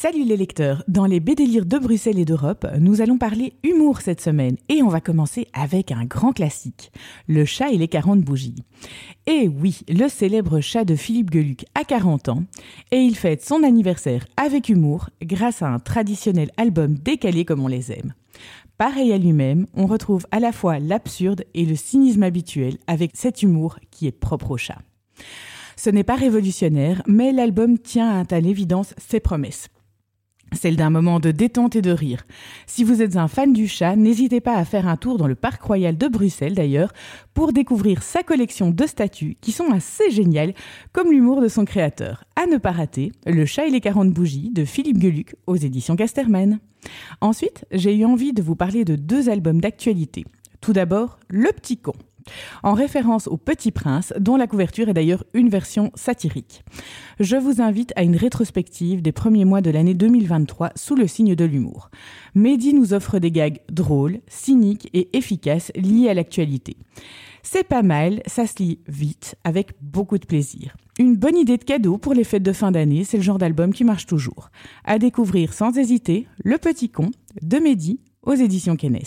Salut les lecteurs, dans les BD de Bruxelles et d'Europe, nous allons parler humour cette semaine et on va commencer avec un grand classique, Le chat et les 40 bougies. Et oui, le célèbre chat de Philippe Geluc a 40 ans et il fête son anniversaire avec humour grâce à un traditionnel album décalé comme on les aime. Pareil à lui-même, on retrouve à la fois l'absurde et le cynisme habituel avec cet humour qui est propre au chat. Ce n'est pas révolutionnaire, mais l'album tient à l'évidence ses promesses celle d'un moment de détente et de rire. Si vous êtes un fan du chat, n'hésitez pas à faire un tour dans le Parc Royal de Bruxelles d'ailleurs pour découvrir sa collection de statues qui sont assez géniales, comme l'humour de son créateur. À ne pas rater, Le chat et les 40 bougies de Philippe Geluc aux éditions Casterman. Ensuite, j'ai eu envie de vous parler de deux albums d'actualité. Tout d'abord, Le Petit Con en référence au Petit Prince, dont la couverture est d'ailleurs une version satirique. Je vous invite à une rétrospective des premiers mois de l'année 2023 sous le signe de l'humour. Mehdi nous offre des gags drôles, cyniques et efficaces liés à l'actualité. C'est pas mal, ça se lit vite, avec beaucoup de plaisir. Une bonne idée de cadeau pour les fêtes de fin d'année, c'est le genre d'album qui marche toujours. À découvrir sans hésiter, Le Petit Con de Mehdi aux éditions Kennes.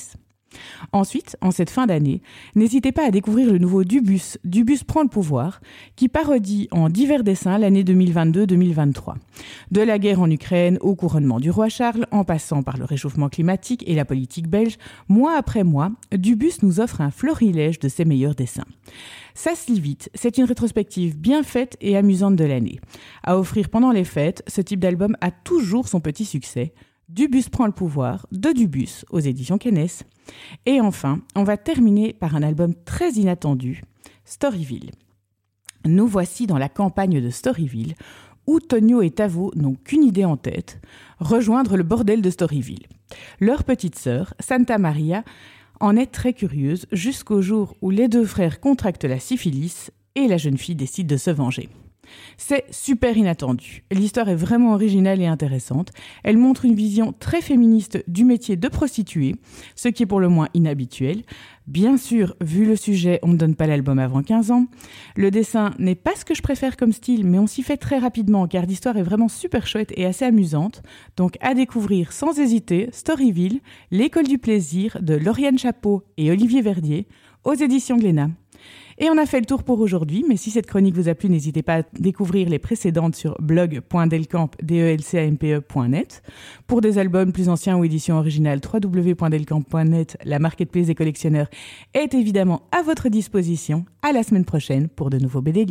Ensuite, en cette fin d'année, n'hésitez pas à découvrir le nouveau Dubus, Dubus prend le pouvoir, qui parodie en divers dessins l'année 2022-2023. De la guerre en Ukraine au couronnement du roi Charles, en passant par le réchauffement climatique et la politique belge, mois après mois, Dubus nous offre un florilège de ses meilleurs dessins. Ça se lit vite, c'est une rétrospective bien faite et amusante de l'année. À offrir pendant les fêtes, ce type d'album a toujours son petit succès. Dubus prend le pouvoir de Dubus aux éditions Kennes. Et enfin, on va terminer par un album très inattendu, Storyville. Nous voici dans la campagne de Storyville, où Tonio et Tavo n'ont qu'une idée en tête, rejoindre le bordel de Storyville. Leur petite sœur, Santa Maria, en est très curieuse jusqu'au jour où les deux frères contractent la syphilis et la jeune fille décide de se venger. C'est super inattendu. L'histoire est vraiment originale et intéressante. Elle montre une vision très féministe du métier de prostituée, ce qui est pour le moins inhabituel. Bien sûr, vu le sujet, on ne donne pas l'album avant 15 ans. Le dessin n'est pas ce que je préfère comme style, mais on s'y fait très rapidement car l'histoire est vraiment super chouette et assez amusante. Donc à découvrir sans hésiter Storyville, l'école du plaisir de Lauriane Chapeau et Olivier Verdier aux éditions Glénat. Et on a fait le tour pour aujourd'hui, mais si cette chronique vous a plu, n'hésitez pas à découvrir les précédentes sur blog.delcamp.net. Pour des albums plus anciens ou éditions originales, www.delcamp.net, la marketplace des collectionneurs est évidemment à votre disposition. À la semaine prochaine pour de nouveaux BD